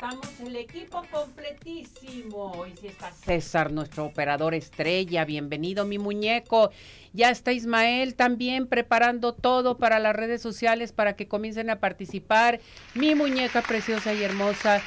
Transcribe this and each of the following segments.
Estamos el equipo completísimo. Hoy sí está César, nuestro operador estrella. Bienvenido, mi muñeco. Ya está Ismael también preparando todo para las redes sociales para que comiencen a participar. Mi muñeca preciosa y hermosa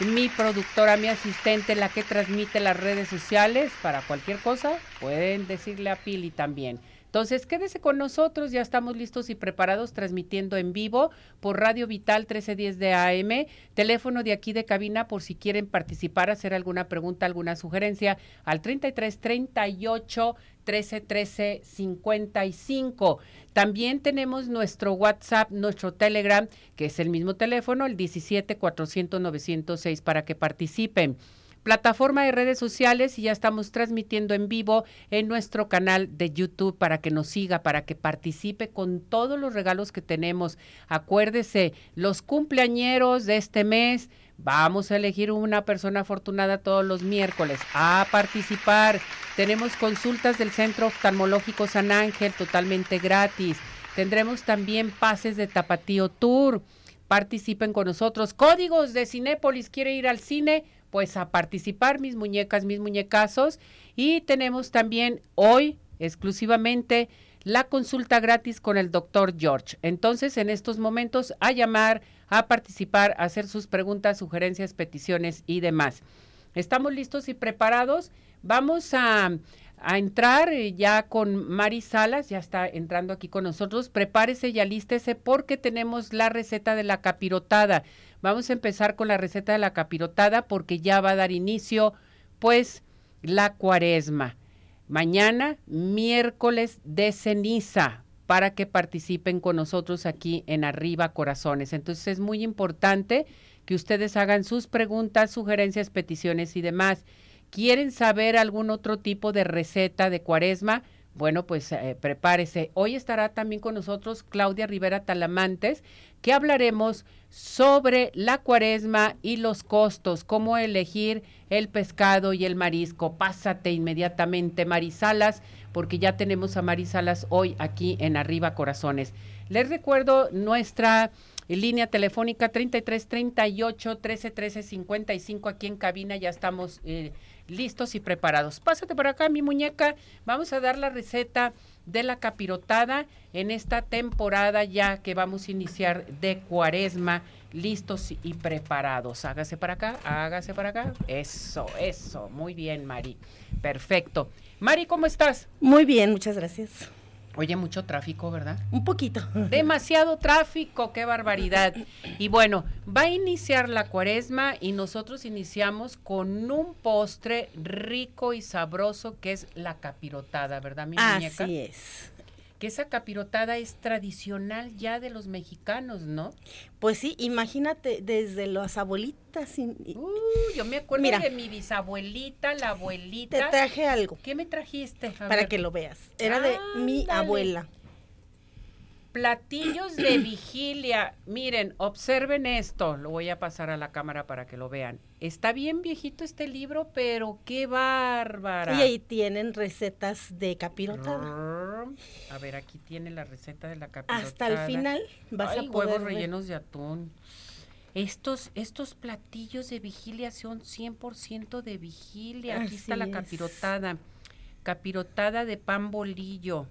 mi productora, mi asistente, la que transmite las redes sociales para cualquier cosa, pueden decirle a Pili también. Entonces, quédese con nosotros, ya estamos listos y preparados transmitiendo en vivo por Radio Vital 1310 de AM, teléfono de aquí de cabina por si quieren participar, hacer alguna pregunta, alguna sugerencia al 33 38 13 13 55. También tenemos nuestro WhatsApp, nuestro Telegram, que es el mismo teléfono, el 17 400 906 para que participen plataforma de redes sociales y ya estamos transmitiendo en vivo en nuestro canal de YouTube para que nos siga, para que participe con todos los regalos que tenemos. Acuérdese, los cumpleañeros de este mes, vamos a elegir una persona afortunada todos los miércoles a participar. Tenemos consultas del Centro Oftalmológico San Ángel totalmente gratis. Tendremos también pases de Tapatío Tour. Participen con nosotros. Códigos de Cinépolis, quiere ir al cine pues a participar mis muñecas, mis muñecazos. Y tenemos también hoy exclusivamente la consulta gratis con el doctor George. Entonces, en estos momentos, a llamar, a participar, a hacer sus preguntas, sugerencias, peticiones y demás. ¿Estamos listos y preparados? Vamos a, a entrar eh, ya con Mari Salas, ya está entrando aquí con nosotros. Prepárese y alístese porque tenemos la receta de la capirotada. Vamos a empezar con la receta de la capirotada porque ya va a dar inicio, pues, la cuaresma. Mañana, miércoles de ceniza, para que participen con nosotros aquí en Arriba Corazones. Entonces es muy importante que ustedes hagan sus preguntas, sugerencias, peticiones y demás. ¿Quieren saber algún otro tipo de receta de cuaresma? Bueno, pues eh, prepárese. Hoy estará también con nosotros Claudia Rivera Talamantes, que hablaremos sobre la cuaresma y los costos, cómo elegir el pescado y el marisco. Pásate inmediatamente, Marisalas, porque ya tenemos a Marisalas hoy aquí en Arriba Corazones. Les recuerdo nuestra línea telefónica 33 38 13 13 55 aquí en cabina, ya estamos eh, listos y preparados. Pásate por acá, mi muñeca. Vamos a dar la receta de la capirotada en esta temporada ya que vamos a iniciar de cuaresma, listos y preparados. Hágase para acá, hágase para acá. Eso, eso. Muy bien, Mari. Perfecto. Mari, ¿cómo estás? Muy bien, muchas gracias. Oye, mucho tráfico, ¿verdad? Un poquito. Demasiado tráfico, qué barbaridad. Y bueno, va a iniciar la cuaresma y nosotros iniciamos con un postre rico y sabroso que es la capirotada, ¿verdad, mi muñeca? Así es que esa capirotada es tradicional ya de los mexicanos, ¿no? Pues sí, imagínate desde las abuelitas. Uh, yo me acuerdo de mi bisabuelita, la abuelita. Te traje algo. ¿Qué me trajiste? Para que lo veas. Era de mi abuela. Platillos de vigilia. Miren, observen esto. Lo voy a pasar a la cámara para que lo vean. Está bien viejito este libro, pero qué bárbara. Y ahí tienen recetas de capirotada. A ver, aquí tiene la receta de la capirotada. Hasta el final vas a poder huevos rellenos de atún. Estos, estos platillos de vigilia son 100% de vigilia. Aquí está la capirotada. Capirotada de pan bolillo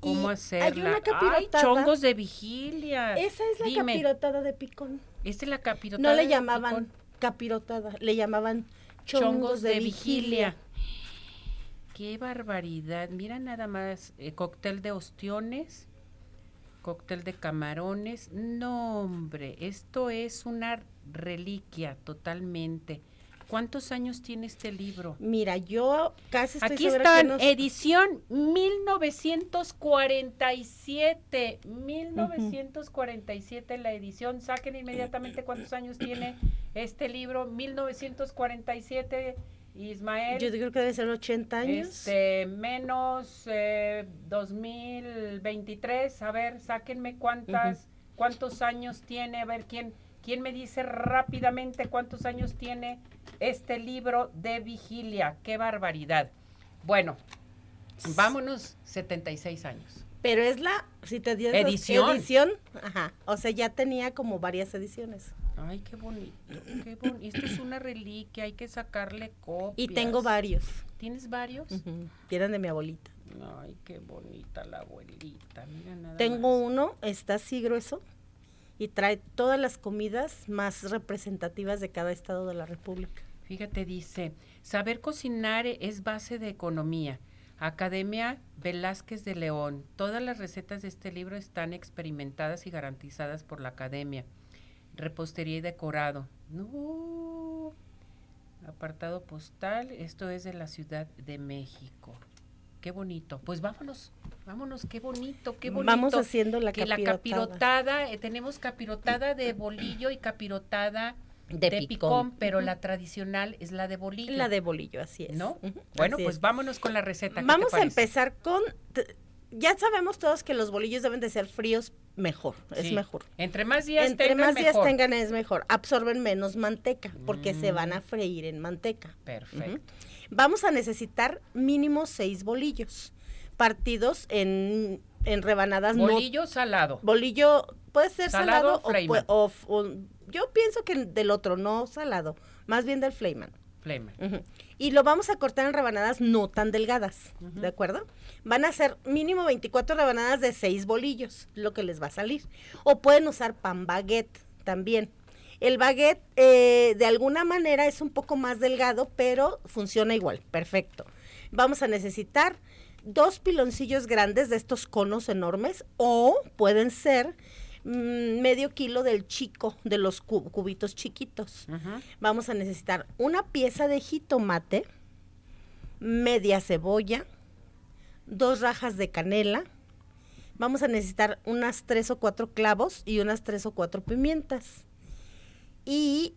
cómo hacerla. Hay una capirotada. chongos de vigilia. Esa es la capirotada de picón. Esta es la capirotada. No le llamaban capirotada, le llamaban chongos, de, vigilia. Qué barbaridad. Mira nada más, eh, cóctel de ostiones, cóctel de camarones. No, hombre, esto es una reliquia totalmente. ¿Cuántos años tiene este libro? Mira, yo casi estoy Aquí está, edición 1947. 1947 la edición. Saquen inmediatamente cuántos años tiene este libro. 1947, Ismael. Yo creo que debe ser 80 años. Este, menos eh, 2023. A ver, sáquenme cuántas, cuántos años tiene. A ver, ¿quién, ¿Quién me dice rápidamente cuántos años tiene este libro de vigilia? ¡Qué barbaridad! Bueno, vámonos, 76 años. Pero es la, si te dio edición. edición, ajá, o sea, ya tenía como varias ediciones. Ay, qué bonito, qué bonito. Esto es una reliquia, hay que sacarle copias. Y tengo varios. ¿Tienes varios? Uh Tienen de mi abuelita. Ay, qué bonita la abuelita. Mira nada Tengo uno, está así grueso y trae todas las comidas más representativas de cada estado de la República. Fíjate, dice, saber cocinar es base de economía. Academia Velázquez de León. Todas las recetas de este libro están experimentadas y garantizadas por la Academia. Repostería y decorado. No. Apartado postal. Esto es de la Ciudad de México. Qué bonito. Pues vámonos. Vámonos, qué bonito, qué bonito. Vamos haciendo la que capirotada. la capirotada, eh, tenemos capirotada de bolillo y capirotada de, picón, pero la tradicional es la de bolillo. La de bolillo, así es. ¿No? Bueno, pues vámonos con la receta. Vamos a empezar con ya sabemos todos que los bolillos deben de ser fríos mejor, es mejor. Entre más días Entre tengan, más días tengan es mejor. Absorben menos manteca porque se van a Mm. freír en manteca. Perfecto. Vamos a necesitar mínimo seis bolillos partidos en, en rebanadas. no- Bolillo salado. bolillo puede ser ¿Salado salado, o Flayman? yo pienso que del otro, no salado, más bien del Flayman. Ujú. Y lo vamos a cortar en rebanadas no tan delgadas, ¿de acuerdo? Van a ser mínimo 24 rebanadas de 6 bolillos, lo que les va a salir. O pueden usar pan baguette también. El baguette eh, de alguna manera es un poco más delgado, pero funciona igual, perfecto. Vamos a necesitar dos piloncillos grandes de estos conos enormes o pueden ser mm, medio kilo del chico, de los cu- cubitos chiquitos vamos a necesitar una pieza de jitomate, media cebolla, dos rajas de canela, vamos a necesitar unas tres o cuatro clavos y unas tres o cuatro pimientas y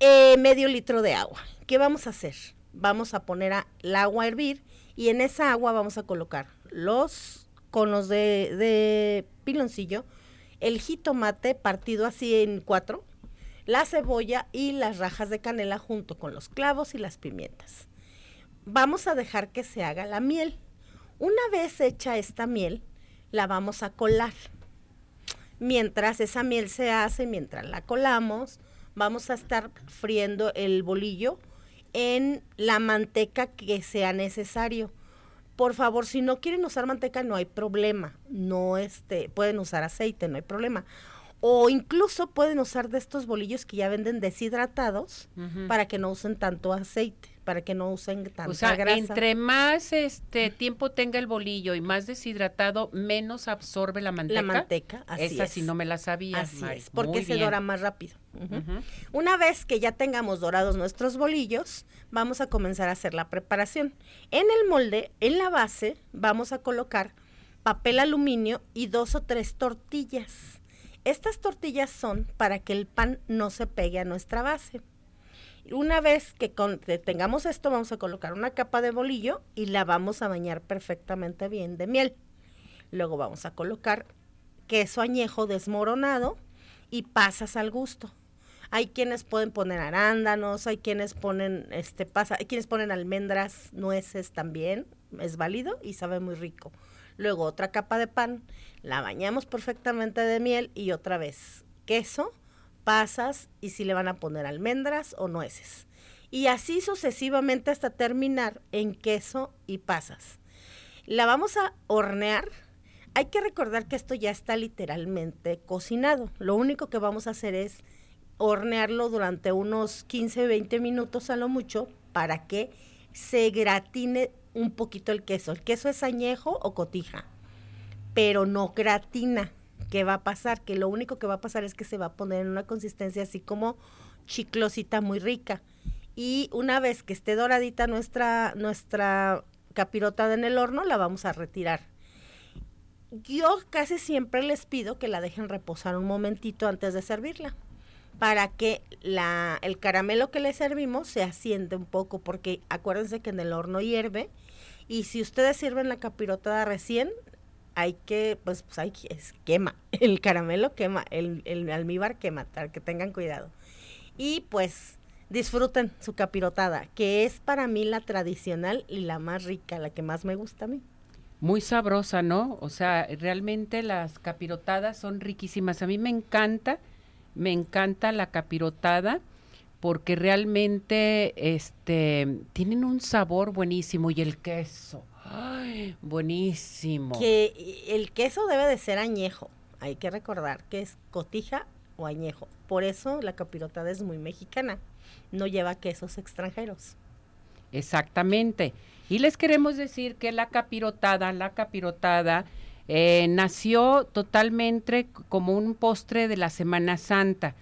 eh, medio litro de agua. ¿Qué vamos a hacer? Vamos a poner a- el agua a hervir y en esa agua vamos a colocar los conos de, de piloncillo, el jitomate partido así en cuatro, la cebolla y las rajas de canela junto con los clavos y las pimientas. Vamos a dejar que se haga la miel. Una vez hecha esta miel, la vamos a colar. Mientras esa miel se hace, mientras la colamos, vamos a estar friendo el bolillo en la manteca que sea necesario. Por favor, si no quieren usar manteca, no hay problema. No este, pueden usar aceite, no hay problema. O incluso pueden usar de estos bolillos que ya venden deshidratados para que no usen tanto aceite, para que no usen tanta O sea, grasa. entre más este tiempo tenga el bolillo y más deshidratado, menos absorbe la manteca. la manteca, así Esa es. sí no me la sabía, Así Mari. es, porque Muy se bien. dora más rápido. Una vez que ya tengamos dorados nuestros bolillos, vamos a comenzar a hacer la preparación. En el molde, en la base, vamos a colocar papel aluminio y dos o tres tortillas. Estas tortillas son para que el pan no se pegue a nuestra base. Una vez que, tengamos esto, vamos a colocar una capa de bolillo y la vamos a bañar perfectamente bien de miel. Luego vamos a colocar queso añejo desmoronado y pasas al gusto. Hay quienes pueden poner arándanos, hay quienes ponen este pasa, hay quienes ponen almendras, nueces también, es válido y sabe muy rico. Luego otra capa de pan, la bañamos perfectamente de miel y otra vez queso, pasas y si le van a poner almendras o nueces. Y así sucesivamente hasta terminar en queso y pasas. La vamos a hornear. Hay que recordar que esto ya está literalmente cocinado. Lo único que vamos a hacer es hornearlo durante unos 15, 20 minutos a lo mucho para que se gratine un poquito el queso. El queso es añejo o cotija, pero no gratina. ¿Qué va a pasar? Que lo único que va a pasar es que se va a poner en una consistencia así como chiclosita muy rica. Y una vez que esté doradita nuestra, nuestra capirotada en el horno, la vamos a retirar. Yo casi siempre les pido que la dejen reposar un momentito antes de servirla para que la, el caramelo que le servimos se asiente un poco, porque acuérdense que en el horno hierve y si ustedes sirven la capirotada recién, hay que, pues, pues hay que, quema, el caramelo quema, el, el almíbar quema, para que tengan cuidado. Y pues disfruten su capirotada, que es para mí la tradicional y la más rica, la que más me gusta a mí. Muy sabrosa, ¿no? O sea, realmente las capirotadas son riquísimas. A mí me encanta, me encanta la capirotada porque realmente este tienen un sabor buenísimo y el queso. Ay, buenísimo. Que el queso debe de ser añejo. Hay que recordar que es cotija o añejo. Por eso la capirotada es muy mexicana. No lleva quesos extranjeros. Exactamente. Y les queremos decir que la capirotada, la capirotada eh, nació totalmente como un postre de la Semana Santa.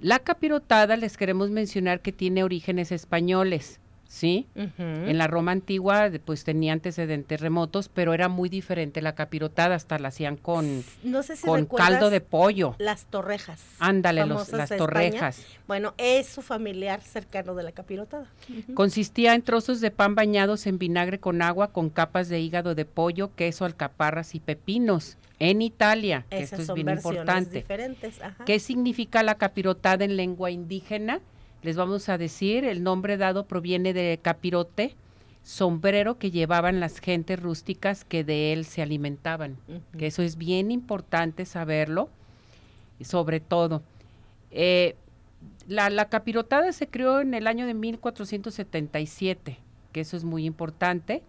La capirotada les queremos mencionar que tiene orígenes españoles. ¿Sí? En la Roma antigua pues tenía antecedentes remotos, pero era muy diferente la capirotada, hasta la hacían con, con caldo de pollo. Las torrejas. Ándale, las torrejas. Bueno, es su familiar cercano de la capirotada. Consistía en trozos de pan bañados en vinagre con agua, con capas de hígado de pollo, queso, alcaparras y pepinos. En Italia, esto es bien importante. ¿Qué significa la capirotada en lengua indígena? Les vamos a decir, el nombre dado proviene de capirote, sombrero que llevaban las gentes rústicas que de él se alimentaban. Que eso es bien importante saberlo, sobre todo. Eh, la, la, capirotada se creó en el año de 1477, que eso es muy importante,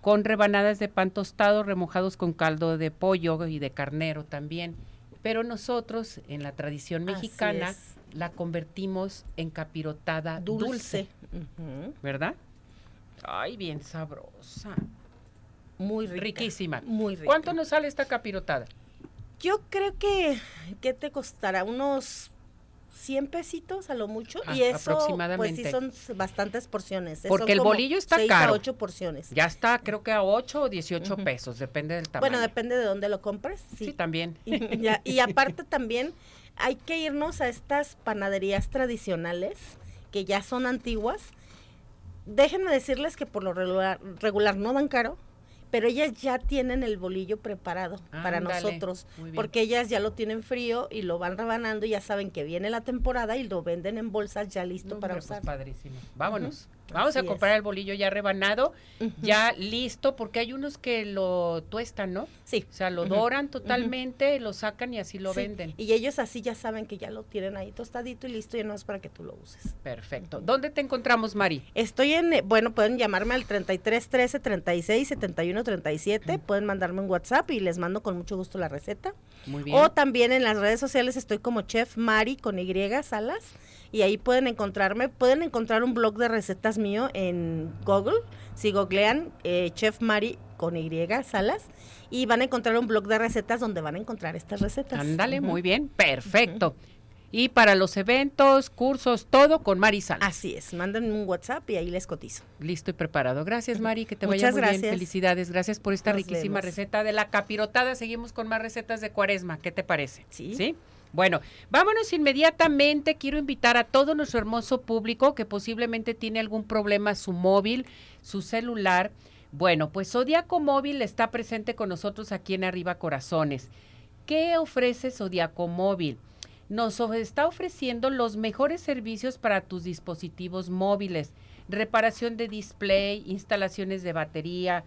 con rebanadas de pan tostado remojados con caldo de pollo y de carnero también. Pero nosotros, en la tradición mexicana, la convertimos en capirotada dulce, ¿verdad? Ay, bien sabrosa. Muy rica. Riquísima. Muy rica. ¿Cuánto nos sale esta capirotada? Yo creo que, ¿qué te costará? Unos 100 pesitos a lo mucho. Ah, y eso, pues sí son bastantes porciones. Porque el bolillo está caro. A 8 porciones. Ya está, creo que a 8 o 18 pesos, depende del tamaño. Bueno, depende de dónde lo compres. Sí, también. y aparte también hay que irnos a estas panaderías tradicionales que ya son antiguas. Déjenme decirles que por lo regular, regular no dan caro, pero ellas ya tienen el bolillo preparado para nosotros, porque ellas ya lo tienen frío y lo van rebanando y ya saben que viene la temporada y lo venden en bolsas ya listo para pues, usar. padrísimo. Vámonos. Vamos a comprar el bolillo ya rebanado, ya listo, porque hay unos que lo tuestan, ¿no? Sí. O sea, lo doran totalmente, lo sacan y así lo venden. Y ellos así ya saben que ya lo tienen ahí tostadito y listo, y no es para que tú lo uses. Perfecto. ¿Dónde te encontramos, Mari? Estoy en, eh, bueno, pueden llamarme al 33 13 36 71 37, pueden mandarme un WhatsApp y les mando con mucho gusto la receta. Muy bien. O también en las redes sociales estoy como Chef Mari con Y Salas y ahí pueden encontrarme, pueden encontrar un blog de recetas mío en Google, si googlean eh, Chef Mari con Y Salas y van a encontrar un blog de recetas donde van a encontrar estas recetas. Ándale, muy bien, perfecto. Y para los eventos, cursos, todo con Mari Salas. Así es, mándenme un WhatsApp y ahí les cotizo. Listo y preparado. Gracias, Mari, que te vaya muy bien. Felicidades, gracias por esta riquísima receta de la capirotada. Seguimos con más recetas de cuaresma. ¿Qué te parece? Sí. ¿Sí? Bueno, vámonos inmediatamente. Quiero invitar a todo nuestro hermoso público que posiblemente tiene algún problema su móvil, su celular. Bueno, pues Zodiaco Móvil está presente con nosotros aquí en Arriba Corazones. ¿Qué ofrece Zodiaco Móvil? Nos está ofreciendo los mejores servicios para tus dispositivos móviles, reparación de display, instalaciones de batería,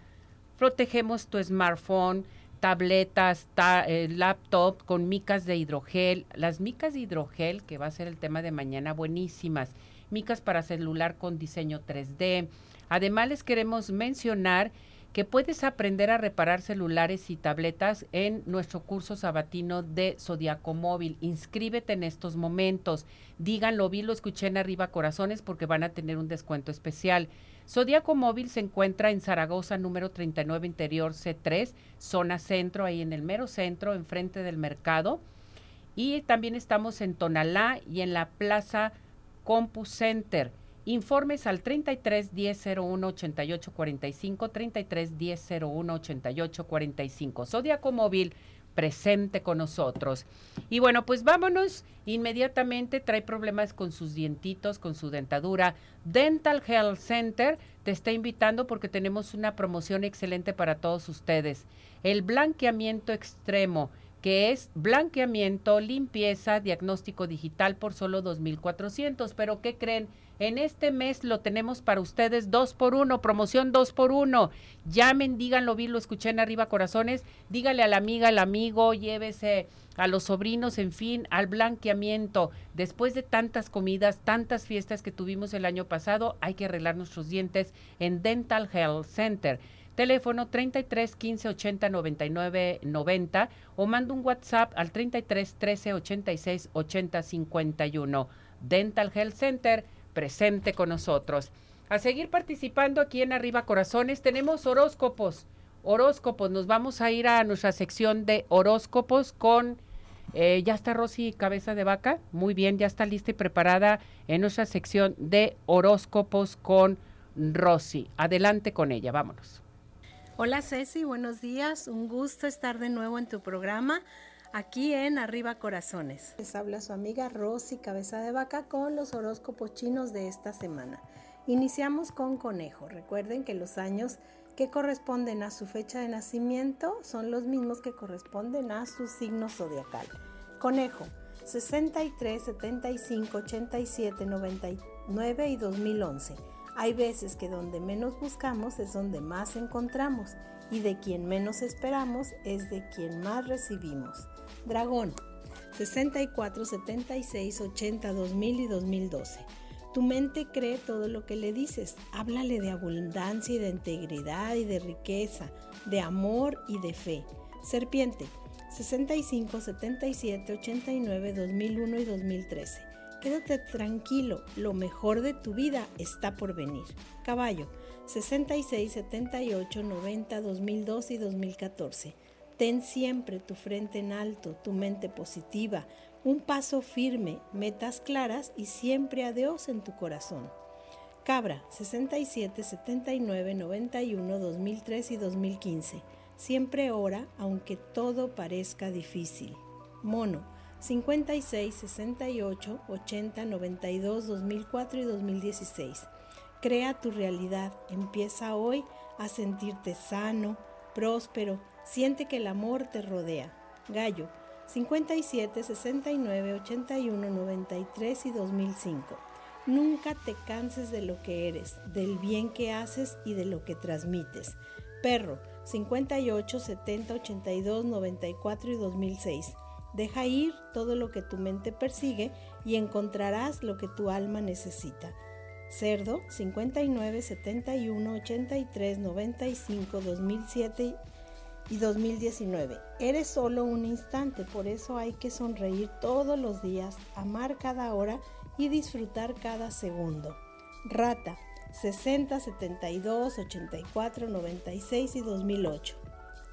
protegemos tu smartphone, tabletas, eh, laptop con micas de hidrogel. Las micas de hidrogel, que va a ser el tema de mañana, buenísimas. Micas para celular con diseño 3D. Además, les queremos mencionar que puedes aprender a reparar celulares y tabletas en nuestro curso sabatino de Zodiaco Móvil. Inscríbete en estos momentos. Díganlo, vi, lo escuché en Arriba Corazones porque van a tener un descuento especial. Zodíaco Móvil se encuentra en Zaragoza, número 39 Interior C3, zona centro, ahí en el mero centro, enfrente del mercado. Y también estamos en Tonalá y en la Plaza Compus Center. Informes al 33 10 01 88 45, 33 10 01 88 45. Zodíaco Móvil, presente con nosotros. Y bueno, pues vámonos inmediatamente, trae problemas con sus dientitos, con su dentadura. Dental Health Center te está invitando porque tenemos una promoción excelente para todos ustedes. El blanqueamiento extremo que es blanqueamiento, limpieza, diagnóstico digital por solo 2.400. Pero ¿qué creen? En este mes lo tenemos para ustedes dos por uno, promoción dos por uno. Llamen, díganlo, vi, lo escuché en arriba, corazones. Dígale a la amiga, al amigo, llévese a los sobrinos, en fin, al blanqueamiento. Después de tantas comidas, tantas fiestas que tuvimos el año pasado, hay que arreglar nuestros dientes en Dental Health Center. Teléfono 33 15 80 99 90 o manda un WhatsApp al 33 13 86 80 51. Dental Health Center presente con nosotros. A seguir participando aquí en Arriba Corazones tenemos horóscopos. Horóscopos, nos vamos a ir a nuestra sección de horóscopos con eh, ya está Rosy Cabeza de Vaca. Muy bien, ya está lista y preparada en nuestra sección de horóscopos con Rosy. Adelante con ella, vámonos. Hola Ceci, buenos días. Un gusto estar de nuevo en tu programa aquí en Arriba Corazones. Les habla su amiga Rosy Cabeza de Vaca con los horóscopos chinos de esta semana. Iniciamos con conejo. Recuerden que los años que corresponden a su fecha de nacimiento son los mismos que corresponden a su signo zodiacal. Conejo, 63, 75, 87, 99 y 2011 hay veces que donde menos buscamos es donde más encontramos y de quien menos esperamos es de quien más recibimos. Dragón 64, 76, 80, 2000 y 2012. Tu mente cree todo lo que le dices. Háblale de abundancia y de integridad y de riqueza, de amor y de fe. Serpiente 65, 77, 89, 2001 y 2013. Quédate tranquilo, lo mejor de tu vida está por venir. Caballo, 66, 78, 90, 2002 y 2014. Ten siempre tu frente en alto, tu mente positiva, un paso firme, metas claras y siempre a Dios en tu corazón. Cabra, 67, 79, 91, 2003 y 2015. Siempre ora aunque todo parezca difícil. Mono, 56, 68, 80, 92, 2004 y 2016. Crea tu realidad. Empieza hoy a sentirte sano, próspero. Siente que el amor te rodea. Gallo, 57, 69, 81, 93 y 2005. Nunca te canses de lo que eres, del bien que haces y de lo que transmites. Perro, 58, 70, 82, 94 y 2006. Deja ir todo lo que tu mente persigue y encontrarás lo que tu alma necesita. Cerdo 59 71 83 95 2007 y 2019. Eres solo un instante, por eso hay que sonreír todos los días, amar cada hora y disfrutar cada segundo. Rata 60 72 84 96 y 2008.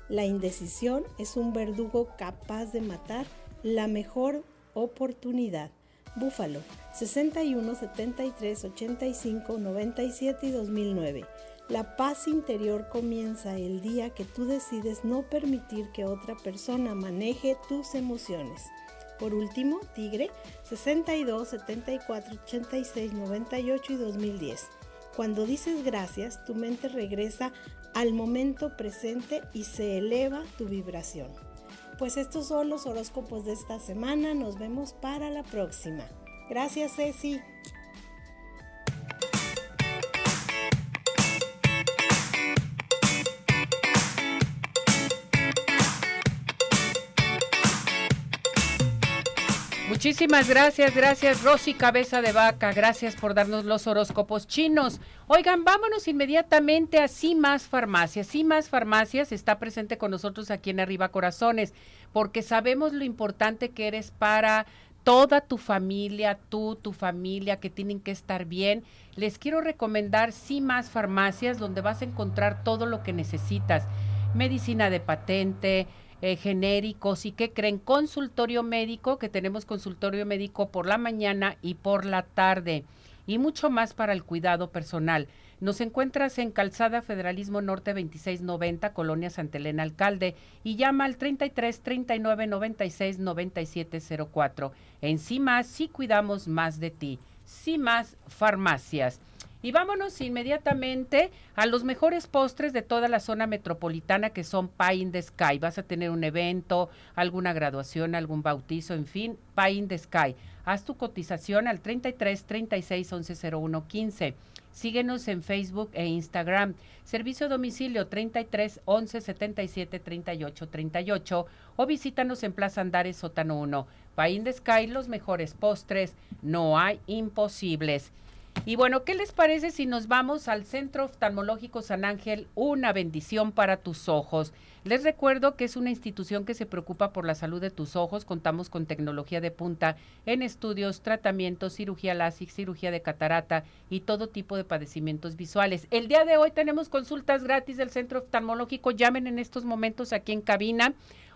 La indecisión es un verdugo capaz de matar la mejor oportunidad. Búfalo 61 73 85 97 y 2009. La paz interior comienza el día que tú decides no permitir que otra persona maneje tus emociones. Por último, Tigre 62 74 86 98 y 2010. Cuando dices gracias, tu mente regresa al momento presente y se eleva tu vibración. Pues estos son los horóscopos de esta semana. Nos vemos para la próxima. Gracias, Ceci. Muchísimas gracias, gracias Rosy Cabeza de Vaca, gracias por darnos los horóscopos chinos. Oigan, vámonos inmediatamente a Cimas Farmacias. Cimas Farmacias está presente con nosotros aquí en Arriba Corazones, porque sabemos lo importante que eres para toda tu familia, tú, tu familia, que tienen que estar bien. Les quiero recomendar Cimas Farmacias, donde vas a encontrar todo lo que necesitas. Medicina de patente, eh, genéricos y que creen consultorio médico, que tenemos consultorio médico por la mañana y por la tarde y mucho más para el cuidado personal. Nos encuentras en Calzada Federalismo Norte 2690, Colonia Santa Elena Alcalde, y llama al 33 39 96 97 04. En CIMAS sí cuidamos más de ti. CIMAS Farmacias. Y vámonos inmediatamente a los mejores postres de toda la zona metropolitana que son Pie in the Sky. Vas a tener un evento, alguna graduación, algún bautizo, en fin, Pie in the Sky. Haz tu cotización al 33 36 11 01 15. Síguenos en Facebook e Instagram. Servicio a domicilio 33 11 77 38 38 o visítanos en Plaza Andares Sótano 1. Pie in the Sky, los mejores postres, no hay imposibles. Y bueno, ¿qué les parece si nos vamos al Centro Oftalmológico San Ángel? Una bendición para tus ojos. Les recuerdo que es una institución que se preocupa por la salud de tus ojos. Contamos con tecnología de punta en estudios, tratamientos, cirugía láser, cirugía de catarata y todo tipo de padecimientos visuales. El día de hoy tenemos consultas gratis del Centro Oftalmológico. Llamen en estos momentos aquí en cabina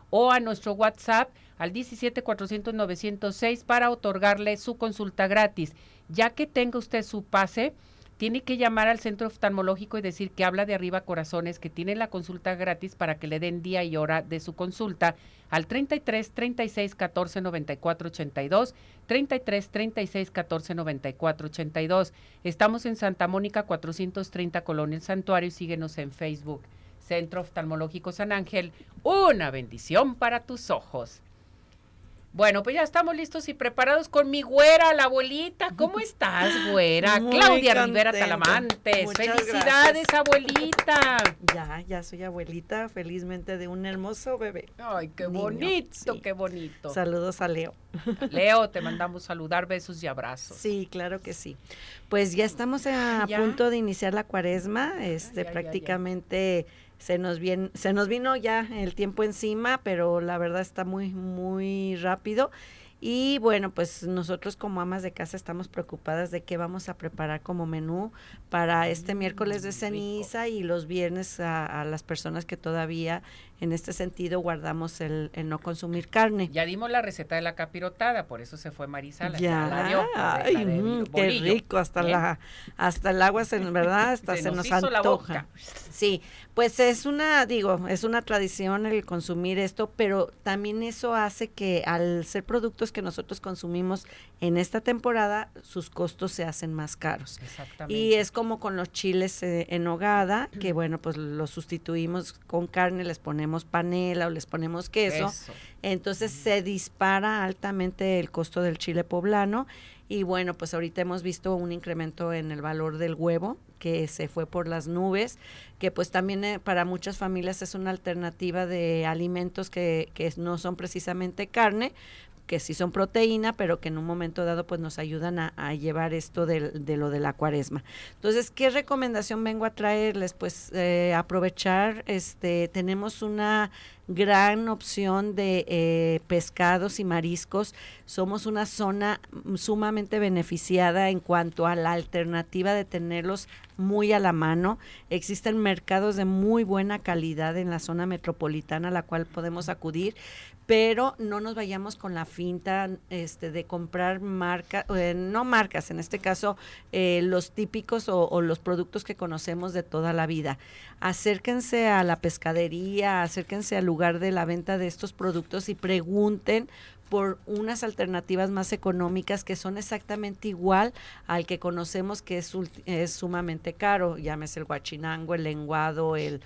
o a nuestro WhatsApp al 17 400 906 para otorgarle su consulta gratis. Ya que tenga usted su pase, tiene que llamar al centro oftalmológico y decir que habla de arriba corazones, que tiene la consulta gratis para que le den día y hora de su consulta al 33 36 14 94 82, 33 36 14 94 82. Estamos en Santa Mónica 430 Colonia El Santuario síguenos en Facebook. Centro Oftalmológico San Ángel, una bendición para tus ojos. Bueno, pues ya estamos listos y preparados con mi güera, la abuelita. ¿Cómo estás, güera? Claudia Rivera Talamantes. Felicidades, abuelita. Ya, ya soy abuelita, felizmente de un hermoso bebé. Ay, qué bonito, qué bonito. Saludos a Leo. Leo, te mandamos saludar, besos y abrazos. Sí, claro que sí. Pues ya estamos a punto de iniciar la cuaresma, este prácticamente se nos viene, se nos vino ya el tiempo encima, pero la verdad está muy muy rápido. Y bueno, pues nosotros como amas de casa estamos preocupadas de qué vamos a preparar como menú para este mm, miércoles de ceniza y los viernes a, las personas que todavía en este sentido guardamos el, no consumir carne. Ya dimos la receta de la capirotada, por eso se fue Marisala. Ya, ay, mm, qué rico, hasta la hasta el agua se, ¿verdad? Hasta se, nos, antoja. Sí, pues es una, digo, es una tradición el consumir esto, pero también eso hace que al ser productos que nosotros consumimos en esta temporada, sus costos se hacen más caros. Exactamente. Y es como con los chiles eh, en hogada, que bueno, pues los sustituimos con carne, les ponemos panela o les ponemos queso. Entonces se dispara altamente el costo del chile poblano. Y bueno, pues ahorita hemos visto un incremento en el valor del huevo que se fue por las nubes, que pues también eh, para muchas familias es una alternativa de alimentos que, que no son precisamente carne, que sí son proteína, pero que en un momento dado pues nos ayudan a, llevar esto de, lo de la cuaresma. Entonces, ¿qué recomendación vengo a traerles? Pues eh, aprovechar, este, tenemos una gran opción de eh, pescados y mariscos. Somos una zona sumamente beneficiada en cuanto a la alternativa de tenerlos muy a la mano. Existen mercados de muy buena calidad en la zona metropolitana a la cual podemos acudir, pero no nos vayamos con la finta este, de comprar marcas, eh, no marcas, en este caso eh, los típicos o, los productos que conocemos de toda la vida. Acérquense a la pescadería, acérquense al lugar de la venta de estos productos y pregunten por unas alternativas más económicas que son exactamente igual al que conocemos que es, sumamente caro, llámese el guachinango, el lenguado, el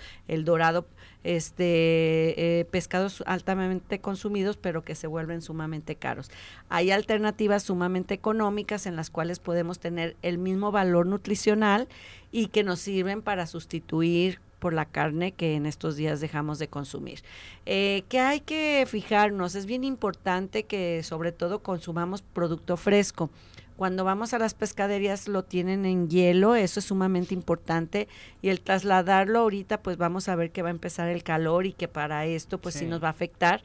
dorado, este eh, pescados altamente consumidos pero que se vuelven sumamente caros. Hay alternativas sumamente económicas en las cuales podemos tener el mismo valor nutricional y que nos sirven para sustituir por la carne que en estos días dejamos de consumir. Eh, que hay que fijarnos, es bien importante que sobre todo consumamos producto fresco. Cuando vamos a las pescaderías lo tienen en hielo, eso es sumamente importante y el trasladarlo ahorita pues vamos a ver que va a empezar el calor y que para esto pues sí nos va a afectar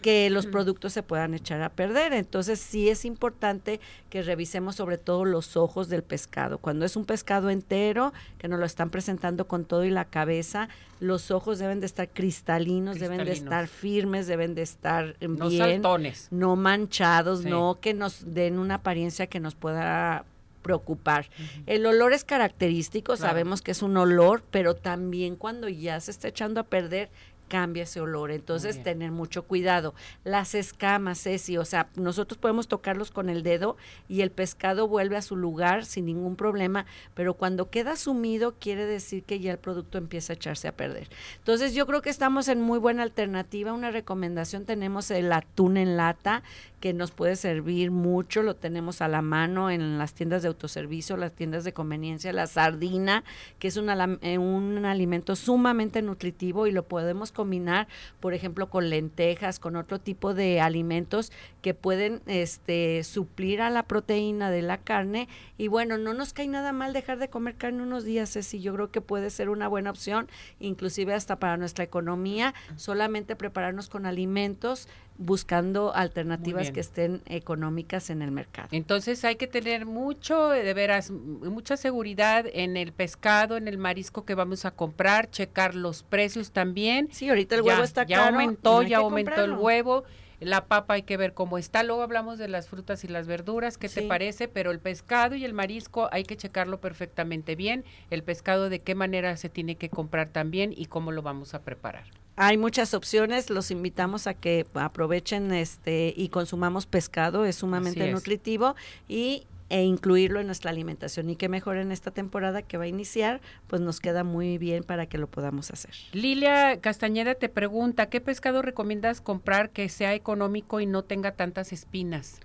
que los productos se puedan echar a perder. Entonces sí es importante que revisemos sobre todo los ojos del pescado. Cuando es un pescado entero, que nos lo están presentando con todo y la cabeza, los ojos deben de estar cristalinos, deben de estar firmes, deben de estar no bien, saltones. no manchados, no que nos den una apariencia que nos pueda preocupar. El olor es característico, sabemos que es un olor, pero también cuando ya se está echando a perder, cambia ese olor. Entonces, tener mucho cuidado. Las escamas, Ceci, o sea, nosotros podemos tocarlos con el dedo y el pescado vuelve a su lugar sin ningún problema, pero cuando queda sumido quiere decir que ya el producto empieza a echarse a perder. Entonces, yo creo que estamos en muy buena alternativa. Una recomendación tenemos el atún en lata que nos puede servir mucho, lo tenemos a la mano en las tiendas de autoservicio, las tiendas de conveniencia, la sardina, que es un, eh, un alimento sumamente nutritivo y lo podemos combinar, por ejemplo, con lentejas, con otro tipo de alimentos que pueden este, suplir a la proteína de la carne. Y bueno, no nos cae nada mal dejar de comer carne unos días, Ceci, yo creo que puede ser una buena opción, inclusive hasta para nuestra economía, solamente prepararnos con alimentos buscando alternativas que estén económicas en el mercado. Entonces hay que tener mucho, de veras, mucha seguridad en el pescado, en el marisco que vamos a comprar, checar los precios también. Sí, ahorita el huevo está ya Aumentó, ya aumentó el huevo. La papa hay que ver cómo está. Luego hablamos de las frutas y las verduras, ¿qué te parece? Pero el pescado y el marisco hay que checarlo perfectamente bien. El pescado de qué manera se tiene que comprar también y cómo lo vamos a preparar. Hay muchas opciones, los invitamos a que aprovechen este y consumamos pescado, es sumamente nutritivo y e incluirlo en nuestra alimentación y que mejor en esta temporada que va a iniciar, pues nos queda muy bien para que lo podamos hacer. Lilia Castañeda te pregunta, ¿qué pescado recomiendas comprar que sea económico y no tenga tantas espinas?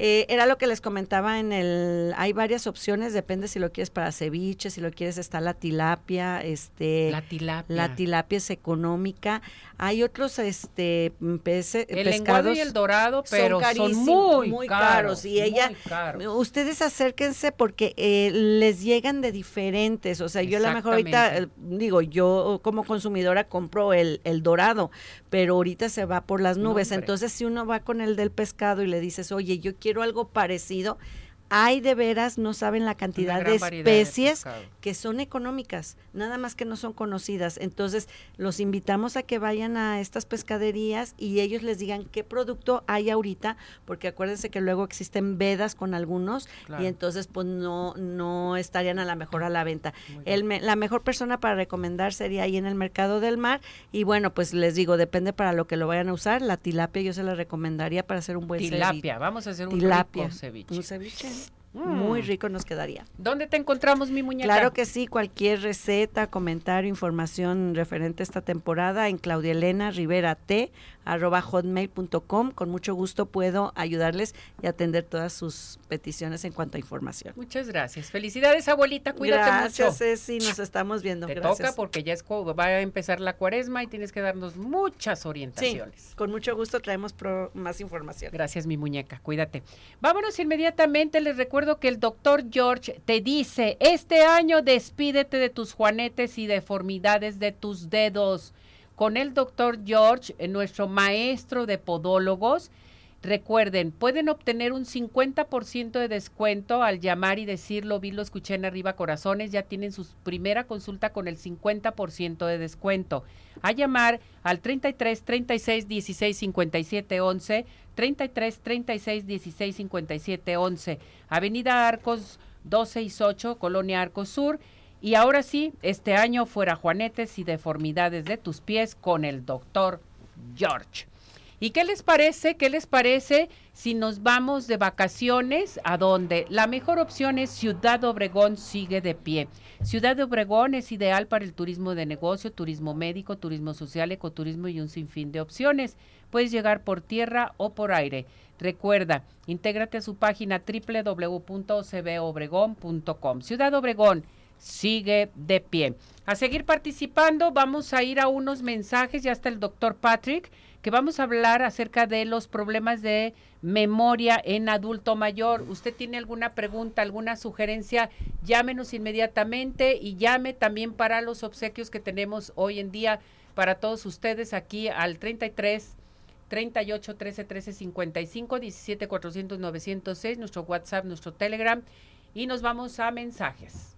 Eh, era lo que les comentaba en el, hay varias opciones, depende si lo quieres para ceviche, si lo quieres está la tilapia, este, la tilapia, la tilapia es económica. Hay otros, este, peces, el pescados y el dorado, pero son, muy, muy caros, y ella, ustedes acérquense porque eh, les llegan de diferentes, o sea, yo a lo mejor ahorita eh, digo, yo como consumidora compro el, el dorado, pero ahorita se va por las nubes, entonces si uno va con el del pescado y le dices, oye, yo quiero quiero algo parecido, hay de veras, no saben la cantidad de especies que son económicas, nada más que no son conocidas. Entonces, los invitamos a que vayan a estas pescaderías y ellos les digan qué producto hay ahorita, porque acuérdense que luego existen vedas con algunos y entonces pues no no estarían a la mejor a la venta. El, la mejor persona para recomendar sería ahí en el mercado del mar y bueno, pues les digo, depende para lo que lo vayan a usar, la tilapia yo se la recomendaría para hacer un buen tilapia, vamos a hacer un tilapia, ceviche. Un ceviche. Muy mm. rico nos quedaría. ¿Dónde te encontramos, mi muñeca? Claro que sí, cualquier receta, comentario, información referente a esta temporada en Claudia Elena Rivera T arroba hotmail.com. Con mucho gusto puedo ayudarles y atender todas sus peticiones en cuanto a información. Muchas gracias. Felicidades, abuelita. Cuídate gracias, mucho. Ceci, nos estamos viendo. Te toca porque ya es, va a empezar la cuaresma y tienes que darnos muchas orientaciones. con mucho gusto traemos más información. Gracias, mi muñeca. Cuídate. Vámonos inmediatamente. Les recuerdo que el doctor George te dice, este año despídete de tus juanetes y deformidades de tus dedos con el doctor George, eh, nuestro maestro de podólogos. Recuerden, pueden obtener un 50% de descuento al llamar y decirlo, vi, lo escuché en arriba corazones, ya tienen su primera consulta con el 50% de descuento. A llamar al 33 36 16 57 11, 33 36 16 57 11, Avenida Arcos 268, Colonia Arcos Sur y ahora sí, este año fuera juanetes y deformidades de tus pies con el doctor George. ¿Y qué les parece? ¿Qué les parece si nos vamos de vacaciones a donde la mejor opción es Ciudad Obregón sigue de pie? Ciudad Obregón es ideal para el turismo de negocio, turismo médico, turismo social, ecoturismo y un sinfín de opciones. Puedes llegar por tierra o por aire. Recuerda, intégrate a su página www.cbobregón.com. Ciudad Obregón sigue de pie. A seguir participando, vamos a ir a unos mensajes, ya está el doctor Patrick, que vamos a hablar acerca de los problemas de memoria en adulto mayor. Usted tiene alguna pregunta, alguna sugerencia, llámenos inmediatamente y llame también para los obsequios que tenemos hoy en día para todos ustedes aquí al 33 38 13 13 55 17 400 906, nuestro WhatsApp, nuestro Telegram y nos vamos a mensajes.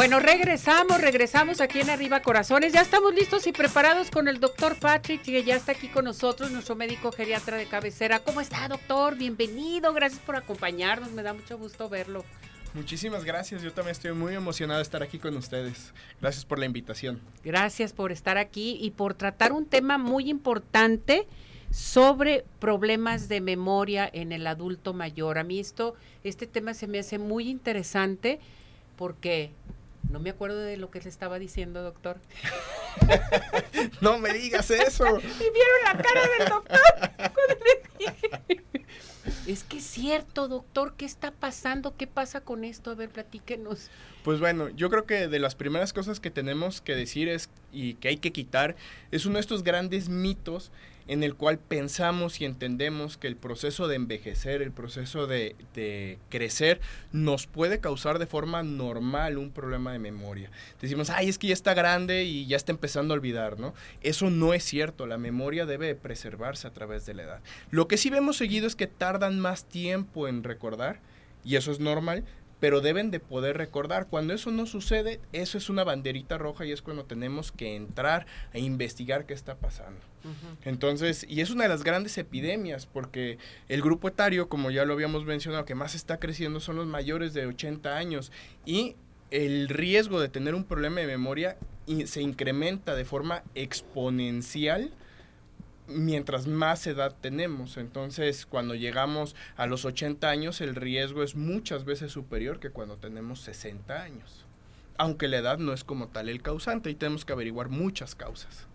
Bueno, regresamos, regresamos aquí en Arriba Corazones. Ya estamos listos y preparados con el doctor Patrick, que ya está aquí con nosotros, nuestro médico geriatra de cabecera. ¿Cómo está, doctor? Bienvenido, gracias por acompañarnos, me da mucho gusto verlo. Muchísimas gracias, yo también estoy muy emocionado de estar aquí con ustedes. Gracias por la invitación. Gracias por estar aquí y por tratar un tema muy importante sobre problemas de memoria en el adulto mayor. A mí esto, este tema se me hace muy interesante porque no me acuerdo de lo que le estaba diciendo, doctor. no me digas eso. y vieron la cara del doctor Es que es cierto, doctor, ¿qué está pasando? ¿Qué pasa con esto? A ver, platíquenos. Pues bueno, yo creo que de las primeras cosas que tenemos que decir es y que hay que quitar es uno de estos grandes mitos en el cual pensamos y entendemos que el proceso de envejecer, el proceso de, crecer, nos puede causar de forma normal un problema de memoria. Decimos, ay, es que ya está grande y ya está empezando a olvidar, ¿no? Eso no es cierto, la memoria debe preservarse a través de la edad. Lo que sí vemos seguido es que tardan más tiempo en recordar, y eso es normal, pero deben de poder recordar. Cuando eso no sucede, eso es una banderita roja y es cuando tenemos que entrar a investigar qué está pasando. Entonces, y es una de las grandes epidemias, porque el grupo etario, como ya lo habíamos mencionado, que más está creciendo son los mayores de 80 años y el riesgo de tener un problema de memoria se incrementa de forma exponencial mientras más edad tenemos. Entonces, cuando llegamos a los 80 años, el riesgo es muchas veces superior que cuando tenemos 60 años. Aunque la edad no es como tal el causante y tenemos que averiguar muchas causas.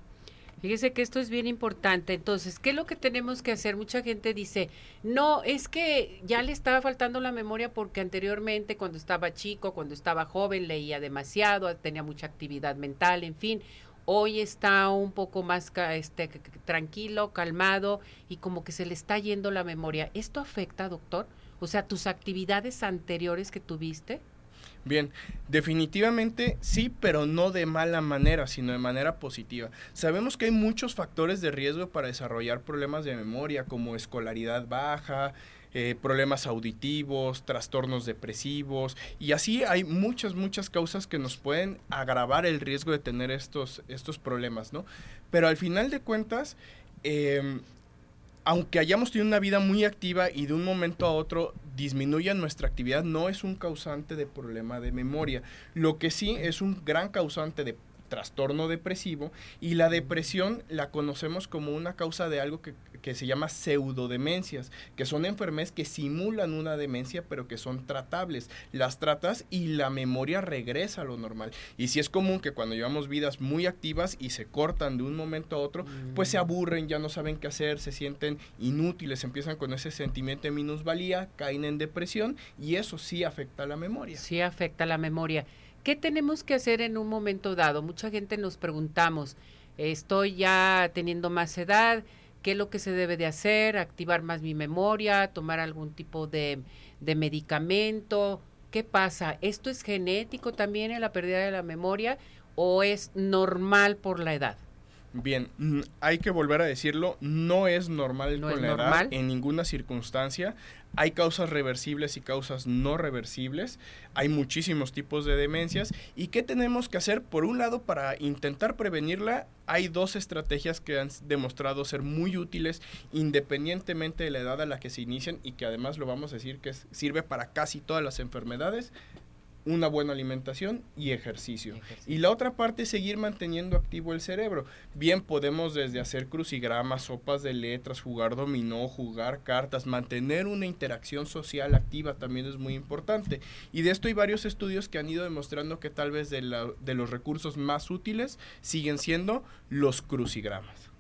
Fíjese que esto es bien importante. Entonces, ¿qué es lo que tenemos que hacer? Mucha gente dice, no, es que ya le estaba faltando la memoria porque anteriormente, cuando estaba chico, cuando estaba joven, leía demasiado, tenía mucha actividad mental, en fin. Hoy está un poco más este, tranquilo, calmado y como que se le está yendo la memoria. ¿Esto afecta, doctor? O sea, tus actividades anteriores que tuviste. Bien, definitivamente sí, pero no de mala manera, sino de manera positiva. Sabemos que hay muchos factores de riesgo para desarrollar problemas de memoria, como escolaridad baja, eh, problemas auditivos, trastornos depresivos, y así hay muchas, muchas causas que nos pueden agravar el riesgo de tener estos, estos problemas, ¿no? Pero al final de cuentas, eh, aunque hayamos tenido una vida muy activa y de un momento a otro disminuya nuestra actividad, no es un causante de problema de memoria. Lo que sí es un gran causante de trastorno depresivo y la depresión la conocemos como una causa de algo que, se llama pseudodemencias, que son enfermedades que simulan una demencia pero que son tratables. Las tratas y la memoria regresa a lo normal. Y si es común que cuando llevamos vidas muy activas y se cortan de un momento a otro, pues se mm. aburren, ya no saben qué hacer, se sienten inútiles, empiezan con ese sentimiento de minusvalía, caen en depresión y eso sí afecta a la memoria. Sí afecta a la memoria. ¿Qué tenemos que hacer en un momento dado? Mucha gente nos preguntamos, estoy ya teniendo más edad, ¿qué es lo que se debe de hacer? ¿Activar más mi memoria? ¿Tomar algún tipo de, de medicamento? ¿Qué pasa? ¿Esto es genético también en la pérdida de la memoria o es normal por la edad? Bien, hay que volver a decirlo, no es normal con la edad en ninguna circunstancia. Hay causas reversibles y causas no reversibles. Hay muchísimos tipos de demencias. ¿Y qué tenemos que hacer? Por un lado, para intentar prevenirla, hay dos estrategias que han demostrado ser muy útiles independientemente de la edad a la que se inician y que además lo vamos a decir que sirve para casi todas las enfermedades una buena alimentación y ejercicio. Y la otra parte es seguir manteniendo activo el cerebro. Bien podemos desde hacer crucigramas, sopas de letras, jugar dominó, jugar cartas, mantener una interacción social activa también es muy importante. Y de esto hay varios estudios que han ido demostrando que tal vez de, de los recursos más útiles siguen siendo los crucigramas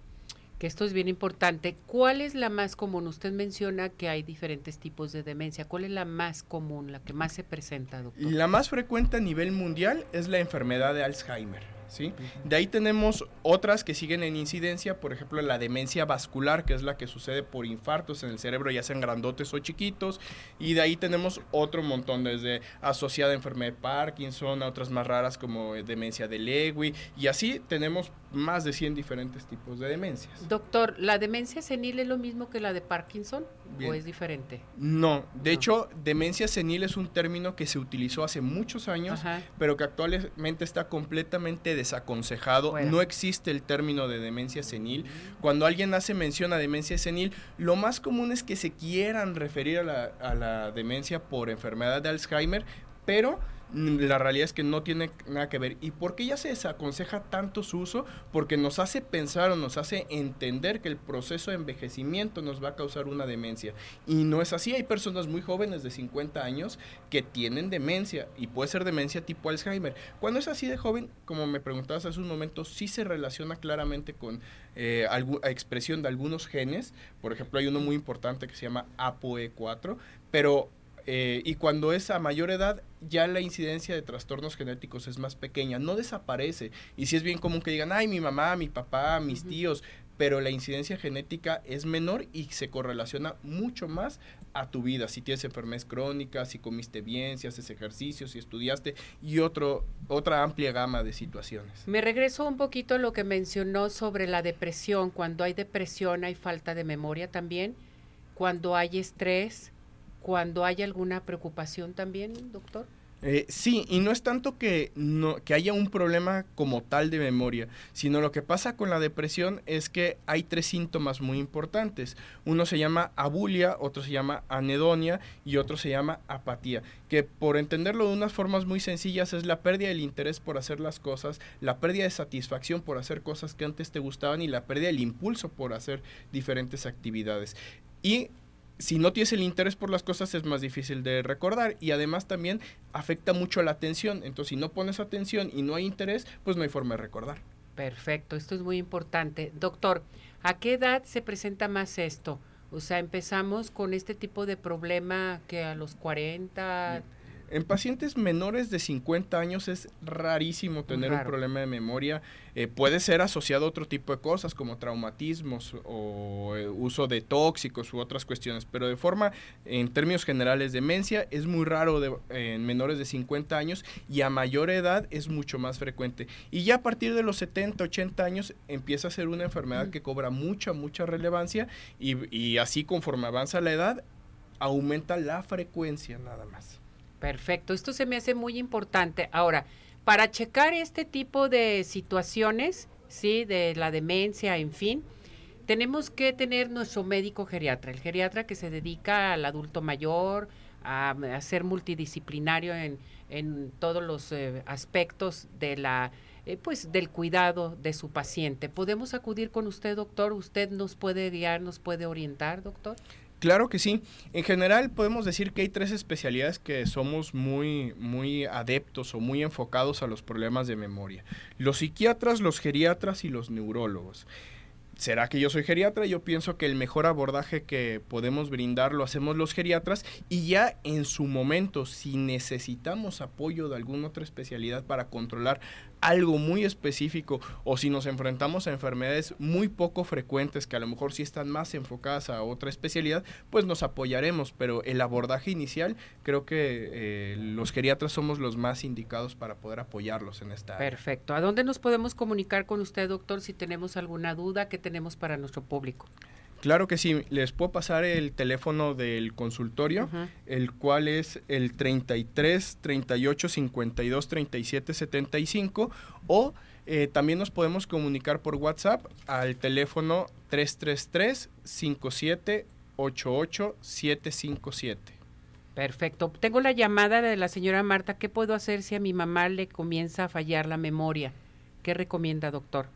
que esto es bien importante. ¿Cuál es la más común? Usted menciona que hay diferentes tipos de demencia. ¿Cuál es la más común, la que más se presenta, doctor? La más frecuente a nivel mundial es la enfermedad de Alzheimer. ¿Sí? De ahí tenemos otras que siguen en incidencia, por ejemplo la demencia vascular, que es la que sucede por infartos en el cerebro, ya sean grandotes o chiquitos, y de ahí tenemos otro montón, desde asociada a enfermedad de Parkinson, a otras más raras como demencia de Lewy, y así tenemos más de 100 diferentes tipos de demencias. Doctor, ¿la demencia senil es lo mismo que la de Parkinson o es diferente? No, de hecho, demencia senil es un término que se utilizó hace muchos años, pero que actualmente está completamente desaconsejado. No existe el término de demencia senil. Cuando alguien hace mención a demencia senil, lo más común es que se quieran referir a la, a la demencia por enfermedad de Alzheimer, pero la realidad es que no tiene nada que ver. ¿Y por qué ya se desaconseja tanto su uso? Porque nos hace pensar o nos hace entender que el proceso de envejecimiento nos va a causar una demencia. Y no es así. Hay personas muy jóvenes de 50 años que tienen demencia y puede ser demencia tipo Alzheimer. Cuando es así de joven, como me preguntabas hace un momento, sí se relaciona claramente con eh, expresión de algunos genes. Por ejemplo, hay uno muy importante que se llama ApoE4, pero eh, y cuando es a mayor edad, ya la incidencia de trastornos genéticos es más pequeña, no desaparece. Y si es bien común que digan, ay, mi mamá, mi papá, mis tíos, pero la incidencia genética es menor y se correlaciona mucho más a tu vida. Si tienes enfermedades crónicas, si comiste bien, si haces ejercicio, si estudiaste y otro, otra amplia gama de situaciones. Me regreso un poquito a lo que mencionó sobre la depresión. Cuando hay depresión hay falta de memoria también. Cuando hay estrés, cuando hay alguna preocupación también, doctor? Eh, sí, y no es tanto que, no, que haya un problema como tal de memoria, sino lo que pasa con la depresión es que hay tres síntomas muy importantes. Uno se llama abulia, otro se llama anedonia y otro se llama apatía, que por entenderlo de unas formas muy sencillas es la pérdida del interés por hacer las cosas, la pérdida de satisfacción por hacer cosas que antes te gustaban y la pérdida del impulso por hacer diferentes actividades. Y si no tienes el interés por las cosas es más difícil de recordar y además también afecta mucho la atención. Entonces, si no pones atención y no hay interés, pues no hay forma de recordar. Perfecto, esto es muy importante. Doctor, ¿a qué edad se presenta más esto? O sea, empezamos con este tipo de problema que a los 40, en pacientes menores de 50 años es rarísimo tener un problema de memoria. Eh, puede ser asociado a otro tipo de cosas como traumatismos o eh, uso de tóxicos u otras cuestiones, pero de forma, en términos generales, demencia es muy raro en menores de 50 años y a mayor edad es mucho más frecuente. Y ya a partir de los 70, 80 años empieza a ser una enfermedad que cobra mucha, mucha relevancia y, y así conforme avanza la edad, aumenta la frecuencia nada más. Perfecto, esto se me hace muy importante. Ahora, para checar este tipo de situaciones, sí, de la demencia, en fin, tenemos que tener nuestro médico geriatra, el geriatra que se dedica al adulto mayor, a, ser multidisciplinario en, en todos los eh, aspectos de la eh, pues del cuidado de su paciente. ¿Podemos acudir con usted, doctor? ¿Usted nos puede guiar, nos puede orientar, doctor? Claro que sí. En general podemos decir que hay tres especialidades que somos muy, muy adeptos o muy enfocados a los problemas de memoria. Los psiquiatras, los geriatras y los neurólogos. ¿Será que yo soy geriatra? Yo pienso que el mejor abordaje que podemos brindar lo hacemos los geriatras y ya en su momento, si necesitamos apoyo de alguna otra especialidad para controlar algo muy específico o si nos enfrentamos a enfermedades muy poco frecuentes que a lo mejor sí están más enfocadas a otra especialidad, pues nos apoyaremos, pero el abordaje inicial creo que eh, los geriatras somos los más indicados para poder apoyarlos en esta. Perfecto. ¿A dónde nos podemos comunicar con usted, doctor, si tenemos alguna duda que tenemos para nuestro público? Claro que sí, les puedo pasar el teléfono del consultorio, el cual es el 33 38 52 37 75 o eh, también nos podemos comunicar por WhatsApp al teléfono 333 57 88 757. Perfecto. Tengo la llamada de la señora Marta. ¿Qué puedo hacer si a mi mamá le comienza a fallar la memoria? ¿Qué recomienda, doctor?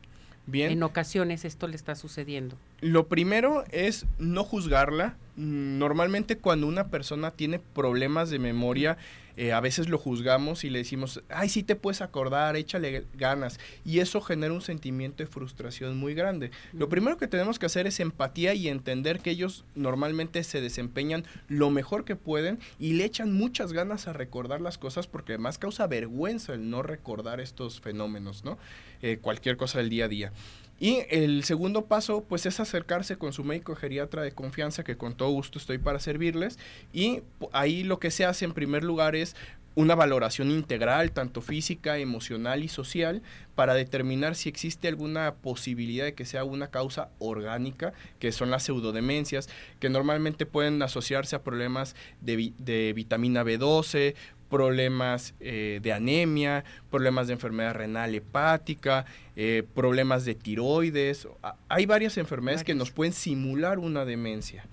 Bien. En ocasiones esto le está sucediendo. Lo primero es no juzgarla. Normalmente cuando una persona tiene problemas de memoria, eh, a veces lo juzgamos y le decimos, ay, sí te puedes acordar, échale ganas. Y eso genera un sentimiento de frustración muy grande. Lo primero que tenemos que hacer es empatía y entender que ellos normalmente se desempeñan lo mejor que pueden y le echan muchas ganas a recordar las cosas porque además causa vergüenza el no recordar estos fenómenos, ¿no? Eh, cualquier cosa del día a día. Y el segundo paso, pues es acercarse con su médico geriatra de confianza, que con todo gusto estoy para servirles. Y ahí lo que se hace en primer lugar es una valoración integral, tanto física, emocional y social, para determinar si existe alguna posibilidad de que sea una causa orgánica, que son las pseudodemencias, que normalmente pueden asociarse a problemas de, de vitamina B12, problemas eh, de anemia, problemas de enfermedad renal hepática, eh, problemas de tiroides. Hay varias enfermedades que nos pueden simular una demencia.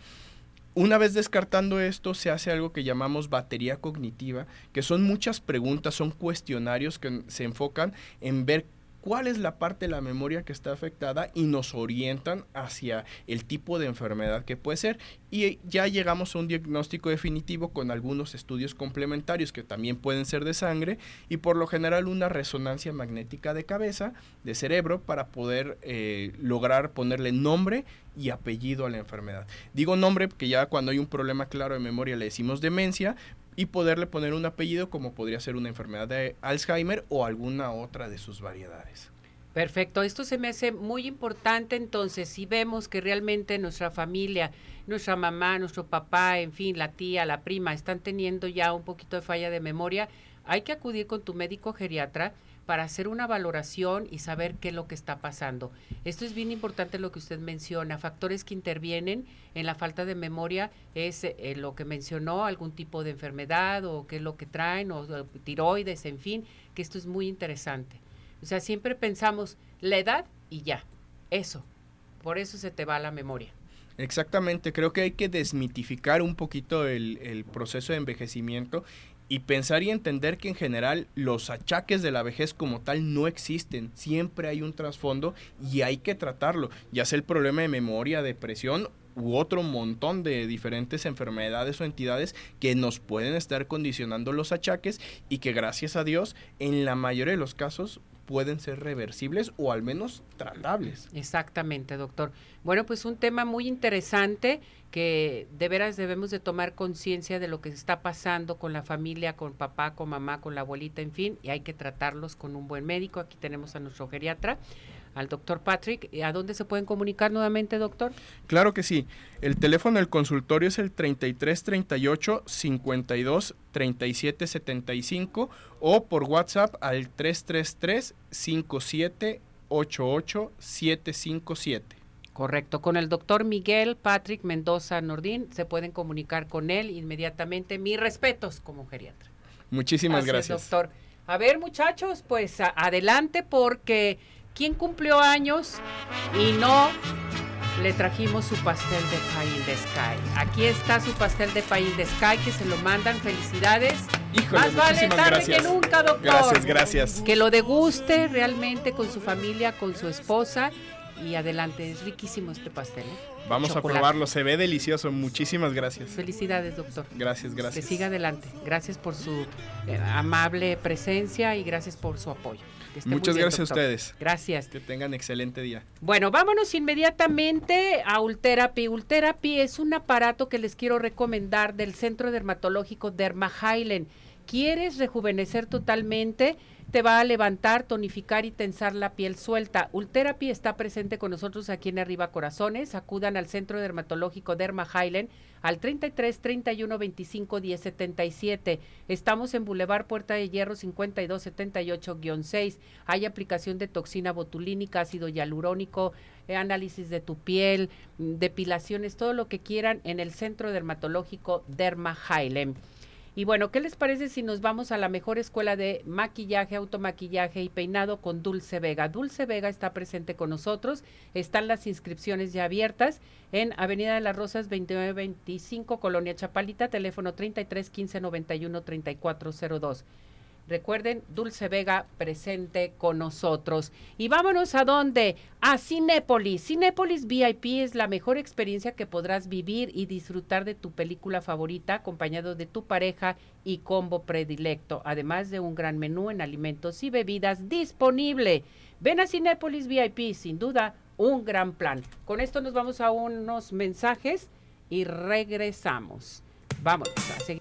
Una vez descartando esto, se hace algo que llamamos batería cognitiva, que son muchas preguntas, son cuestionarios que se enfocan en ver cuál es la parte de la memoria que está afectada y nos orientan hacia el tipo de enfermedad que puede ser y ya llegamos a un diagnóstico definitivo con algunos estudios complementarios que también pueden ser de sangre y por lo general una resonancia magnética de cabeza, de cerebro, para poder eh, lograr ponerle nombre y apellido a la enfermedad. Digo nombre porque ya cuando hay un problema claro de memoria le decimos demencia, y poderle poner un apellido como podría ser una enfermedad de Alzheimer o alguna otra de sus variedades. Perfecto, esto se me hace muy importante entonces, si vemos que realmente nuestra familia, nuestra mamá, nuestro papá, en fin, la tía, la prima, están teniendo ya un poquito de falla de memoria, hay que acudir con tu médico geriatra para hacer una valoración y saber qué es lo que está pasando. Esto es bien importante lo que usted menciona. Factores que intervienen en la falta de memoria es eh, lo que mencionó, algún tipo de enfermedad o qué es lo que traen, o, tiroides, en fin, que esto es muy interesante. O sea, siempre pensamos la edad y ya, eso. Por eso se te va la memoria. Exactamente, creo que hay que desmitificar un poquito el, proceso de envejecimiento y pensar y entender que en general los achaques de la vejez como tal no existen, siempre hay un trasfondo y hay que tratarlo, ya sea el problema de memoria, depresión u otro montón de diferentes enfermedades o entidades que nos pueden estar condicionando los achaques y que gracias a Dios en la mayoría de los casos pueden ser reversibles o al menos tratables. Exactamente, doctor. Bueno, pues un tema muy interesante que de veras debemos de tomar conciencia de lo que está pasando con la familia, con papá, con mamá, con la abuelita, en fin, y hay que tratarlos con un buen médico. Aquí tenemos a nuestro geriatra al doctor Patrick. ¿A dónde se pueden comunicar nuevamente, doctor? Claro que sí. El teléfono del consultorio es el 3338 52 37 75 o por WhatsApp al 333 57 88 757. Correcto. Con el doctor Miguel Patrick Mendoza Nordín se pueden comunicar con él inmediatamente. Mis respetos como geriatra. Muchísimas gracias. Es, doctor. A ver, muchachos, pues adelante porque ¿quién cumplió años y no le trajimos su pastel de pie the sky? Aquí está su pastel de pie the sky que se lo mandan. Felicidades. Híjole, Más vale tarde gracias. que nunca, doctor. Gracias, gracias. Que lo deguste realmente con su familia, con su esposa y adelante. Es riquísimo este pastel. ¿eh? Vamos Chocolate. a probarlo, se ve delicioso. Muchísimas gracias. Felicidades, doctor. Gracias, gracias. Que siga adelante. Gracias por su eh, amable presencia y gracias por su apoyo. Que esté muy Muchas bien, gracias doctor. a ustedes. Gracias. Que tengan excelente día. Bueno, vámonos inmediatamente a Ultherapy. Ultherapy es un aparato que les quiero recomendar del Centro Dermatológico Derma Highland. ¿Quieres rejuvenecer totalmente? Te va a levantar, tonificar y tensar la piel suelta. Ultherapy está presente con nosotros aquí en Arriba Corazones. Acudan al Centro Dermatológico Derma Highland al 33 31 25 10 77. Estamos en Boulevard Puerta de Hierro 52 78-6. Hay aplicación de toxina botulínica, ácido hialurónico, eh, análisis de tu piel, mm, depilaciones, todo lo que quieran en el Centro Dermatológico Derma Highland. Y bueno, ¿qué les parece si nos vamos a la mejor escuela de maquillaje, automaquillaje y peinado con Dulce Vega? Dulce Vega está presente con nosotros, están las inscripciones ya abiertas en Avenida de las Rosas 2925, Colonia Chapalita, teléfono 33 15 91 3402. Recuerden, Dulce Vega presente con nosotros. Y vámonos a dónde? A Cinépolis. Cinépolis VIP es la mejor experiencia que podrás vivir y disfrutar de tu película favorita acompañado de tu pareja y combo predilecto, además de un gran menú en alimentos y bebidas disponible. Ven a Cinépolis VIP, sin duda, un gran plan. Con esto nos vamos a unos mensajes y regresamos. Vamos a seguir.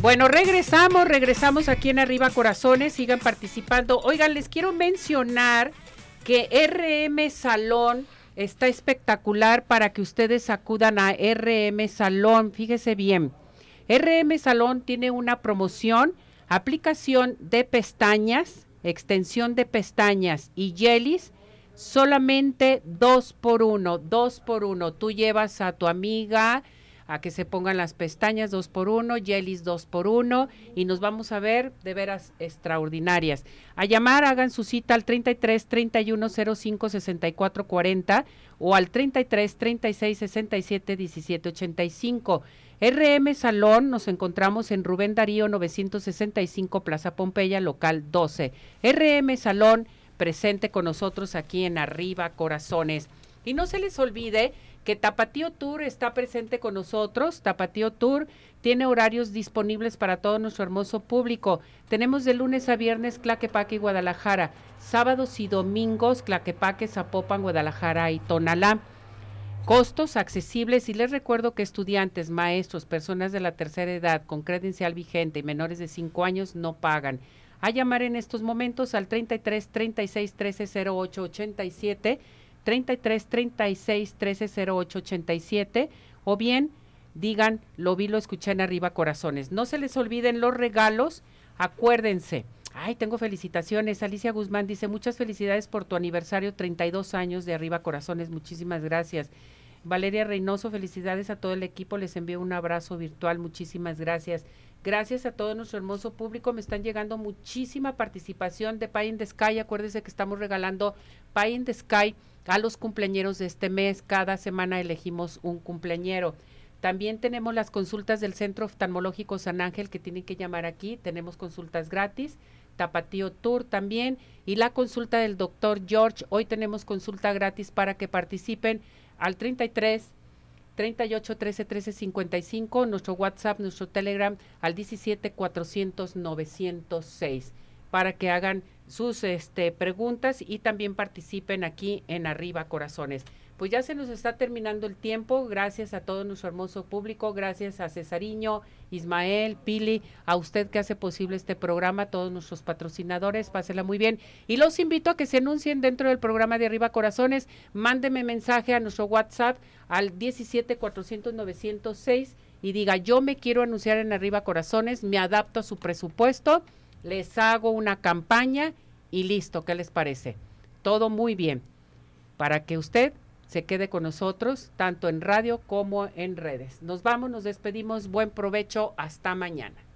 Bueno, regresamos, regresamos aquí en Arriba Corazones, sigan participando. Oigan, les quiero mencionar que RM Salón está espectacular para que ustedes acudan a RM Salón. Fíjese bien, RM Salón tiene una promoción, aplicación de pestañas, extensión de pestañas y jellies, solamente dos por uno, dos por uno. Tú llevas a tu amiga a que se pongan las pestañas dos por uno, jellies dos por uno y nos vamos a ver de veras extraordinarias. A llamar, hagan su cita al 33 31 05 64 40 o al 33 36 67 17 85. RM Salón, nos encontramos en Rubén Darío 965 Plaza Pompeya, local 12. RM Salón, presente con nosotros aquí en Arriba Corazones. Y no se les olvide que Tapatío Tour está presente con nosotros. Tapatío Tour tiene horarios disponibles para todo nuestro hermoso público. Tenemos de lunes a viernes Claquepaque y Guadalajara, sábados y domingos Claquepaque, Zapopan, Guadalajara y Tonalá. Costos accesibles y les recuerdo que estudiantes, maestros, personas de la tercera edad con credencial vigente y menores de 5 años no pagan. A llamar en estos momentos al 33 36 13 08 87, 33 36 13 08 87 o bien digan, lo vi, lo escuché en arriba corazones. No se les olviden los regalos, acuérdense. Ay, tengo felicitaciones. Alicia Guzmán dice, muchas felicidades por tu aniversario, 32 años de arriba corazones. Muchísimas gracias. Valeria Reynoso, felicidades a todo el equipo, les envío un abrazo virtual, muchísimas gracias. Gracias a todo nuestro hermoso público, me están llegando muchísima participación de Pie in the Sky, acuérdense que estamos regalando Pie in the Sky a los cumpleañeros de este mes, cada semana elegimos un cumpleañero. También tenemos las consultas del Centro Oftalmológico San Ángel que tienen que llamar aquí, tenemos consultas gratis. Tapatío Tour también y la consulta del doctor George. Hoy tenemos consulta gratis para que participen al 33 38 13 13 55, nuestro WhatsApp, nuestro Telegram al 17 400 906 para que hagan sus este, preguntas y también participen aquí en Arriba Corazones pues ya se nos está terminando el tiempo. Gracias a todo nuestro hermoso público, gracias a Cesariño, Ismael, Pili, a usted que hace posible este programa, a todos nuestros patrocinadores, pásela muy bien. Y los invito a que se anuncien dentro del programa de Arriba Corazones. Mándeme mensaje a nuestro WhatsApp al 17 400 906 y diga, yo me quiero anunciar en Arriba Corazones, me adapto a su presupuesto, les hago una campaña y listo, ¿qué les parece? Todo muy bien. Para que usted se quede con nosotros, tanto en radio como en redes. Nos vamos, nos despedimos, buen provecho, hasta mañana.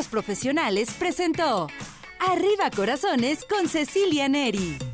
Profesionales, presentó Arriba Corazones con Cecilia Neri.